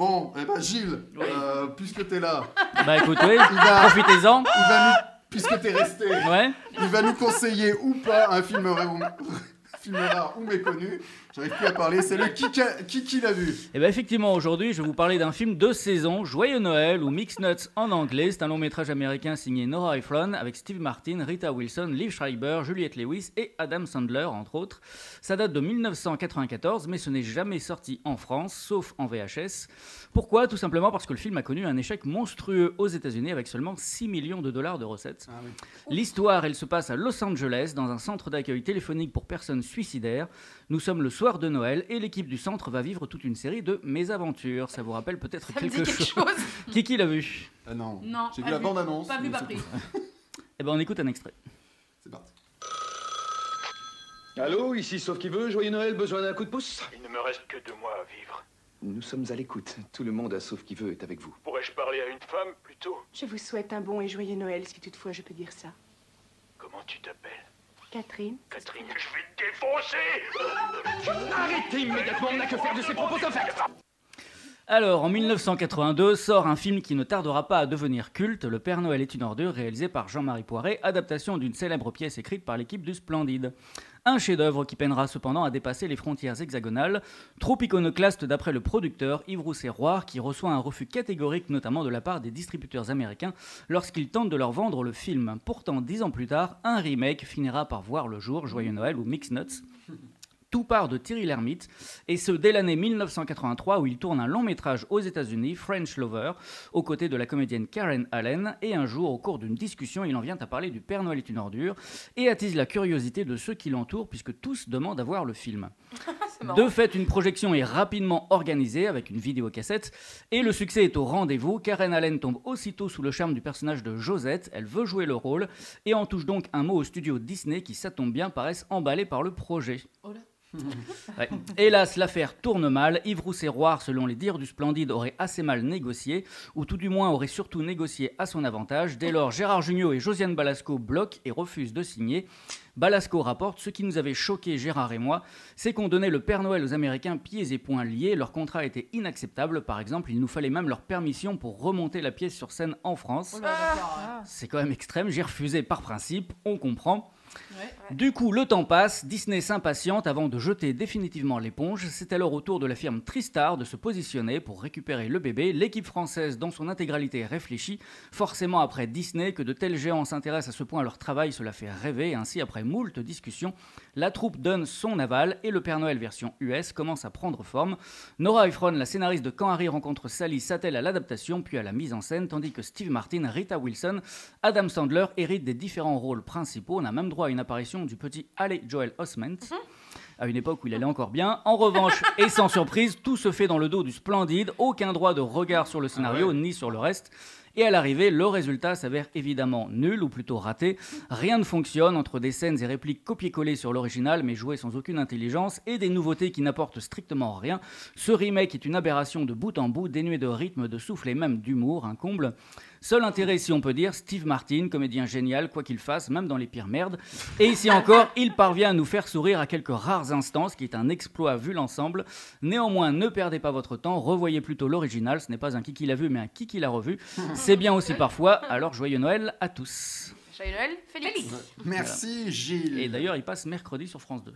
Bon, eh ben Gilles, euh, puisque t'es là, Bah va, profitez-en. il va nous, puisque t'es resté, Ouais. il va nous conseiller ou pas un film rare ou, film rare ou méconnu. J'arrive plus à parler, c'est le qui, qui, qui, qui l'a vu Et bien effectivement, aujourd'hui, je vais vous parler d'un film de saison, Joyeux Noël, ou Mixed Nuts en anglais. C'est un long métrage américain signé Nora Ephron, avec Steve Martin, Rita Wilson, Liv Schreiber, Juliette Lewis et Adam Sandler, entre autres. Ça date de 1994, mais ce n'est jamais sorti en France, sauf en VHS. Pourquoi? Tout simplement parce que le film a connu un échec monstrueux aux États-Unis avec seulement 6 millions de dollars de recettes. Ah oui. L'histoire, elle se passe à Los Angeles, dans un centre d'accueil téléphonique pour personnes suicidaires. Nous sommes le soir de Noël et l'équipe du centre va vivre toute une série de mésaventures. Ça vous rappelle peut-être quelque, chose. chose. Qui qui l'a vu? Ah non, Non, j'ai vu la bande-annonce. Pas vu, pas pris. Eh ben on écoute un extrait. C'est parti. Allô, ici Sauf qui veut, joyeux Noël, besoin d'un coup de pouce? Il ne me reste que deux mois à vivre. Nous sommes à l'écoute. Tout le monde à Sauf qui veut est avec vous. Pourrais-je parler à une femme plutôt? Je vous souhaite un bon et joyeux Noël, si toutefois je peux dire ça. Comment tu t'appelles? Catherine. Catherine, je vais te défoncer. Arrêtez immédiatement, on n'a que faire de ces propos infects Alors, en 1982, sort un film qui ne tardera pas à devenir culte, Le Père Noël est une ordure, réalisé par Jean-Marie Poiret, adaptation d'une célèbre pièce écrite par l'équipe du Splendide. Un chef-d'œuvre qui peinera cependant à dépasser les frontières hexagonales, trop iconoclaste d'après le producteur Yves Rousset-Roire, qui reçoit un refus catégorique notamment de la part des distributeurs américains lorsqu'ils tentent de leur vendre le film. Pourtant, dix ans plus tard, un remake finira par voir le jour, Joyeux Noël ou Mix Nuts. Tout part de Thierry Lhermitte, et ce dès l'année 1983 où il tourne un long métrage aux États-Unis, French Lover, aux côtés de la comédienne Karen Allen. Et un jour, au cours d'une discussion, il en vient à parler du Père Noël est une ordure et attise la curiosité de ceux qui l'entourent, puisque tous demandent à voir le film. De fait, une projection est rapidement organisée avec une vidéocassette et le succès est au rendez-vous. Karen Allen tombe aussitôt sous le charme du personnage de Josette. Elle veut jouer le rôle et en touche donc un mot au studio Disney qui, ça tombe bien, paraissent emballés par le projet. Oh là. Ouais. Hélas, l'affaire tourne mal. Yves selon les dires du Splendide, aurait assez mal négocié, ou tout du moins aurait surtout négocié à son avantage. Dès lors, Gérard Jugnot et Josiane Balasco bloquent et refusent de signer. Balasco rapporte ce qui nous avait choqué Gérard et moi, c'est qu'on donnait le Père Noël aux Américains pieds et poings liés. Leur contrat était inacceptable. Par exemple, il nous fallait même leur permission pour remonter la pièce sur scène en France. Oh. C'est quand même extrême. J'ai refusé par principe. On comprend. Du coup, le temps passe, Disney s'impatiente avant de jeter définitivement l'éponge. C'est alors au tour de la firme Tristar de se positionner pour récupérer le bébé. L'équipe française, dans son intégralité, réfléchit. Forcément, après Disney, que de tels géants s'intéressent à ce point à leur travail, cela fait rêver. Ainsi, après moult discussions, la troupe donne son aval et le Père Noël version US commence à prendre forme. Nora Ephron, la scénariste de Quand Harry rencontre Sally, s'attelle à l'adaptation puis à la mise en scène, tandis que Steve Martin, Rita Wilson, Adam Sandler héritent des différents rôles principaux. On a même droit à une apparition du petit Haley Joel Osment. À une époque où il allait encore bien. En revanche, et sans surprise, tout se fait dans le dos du splendide. Aucun droit de regard sur le scénario ni sur le reste. Et à l'arrivée, le résultat s'avère évidemment nul, ou plutôt raté. Rien ne fonctionne entre des scènes et répliques copiées-collées sur l'original, mais jouées sans aucune intelligence, et des nouveautés qui n'apportent strictement rien. Ce remake est une aberration de bout en bout, dénué de rythme, de souffle et même d'humour, un comble. Seul intérêt, si on peut dire, Steve Martin, comédien génial, quoi qu'il fasse, même dans les pires merdes. Et ici encore, il parvient à nous faire sourire à quelques rares instants, ce qui est un exploit vu l'ensemble. Néanmoins, ne perdez pas votre temps, revoyez plutôt l'original, ce n'est pas un qui qui l'a vu, mais un qui qui l'a revu. C'est bien aussi parfois, alors joyeux Noël à tous. Joyeux Noël, Félix. Merci Gilles. Et d'ailleurs, il passe mercredi sur France 2.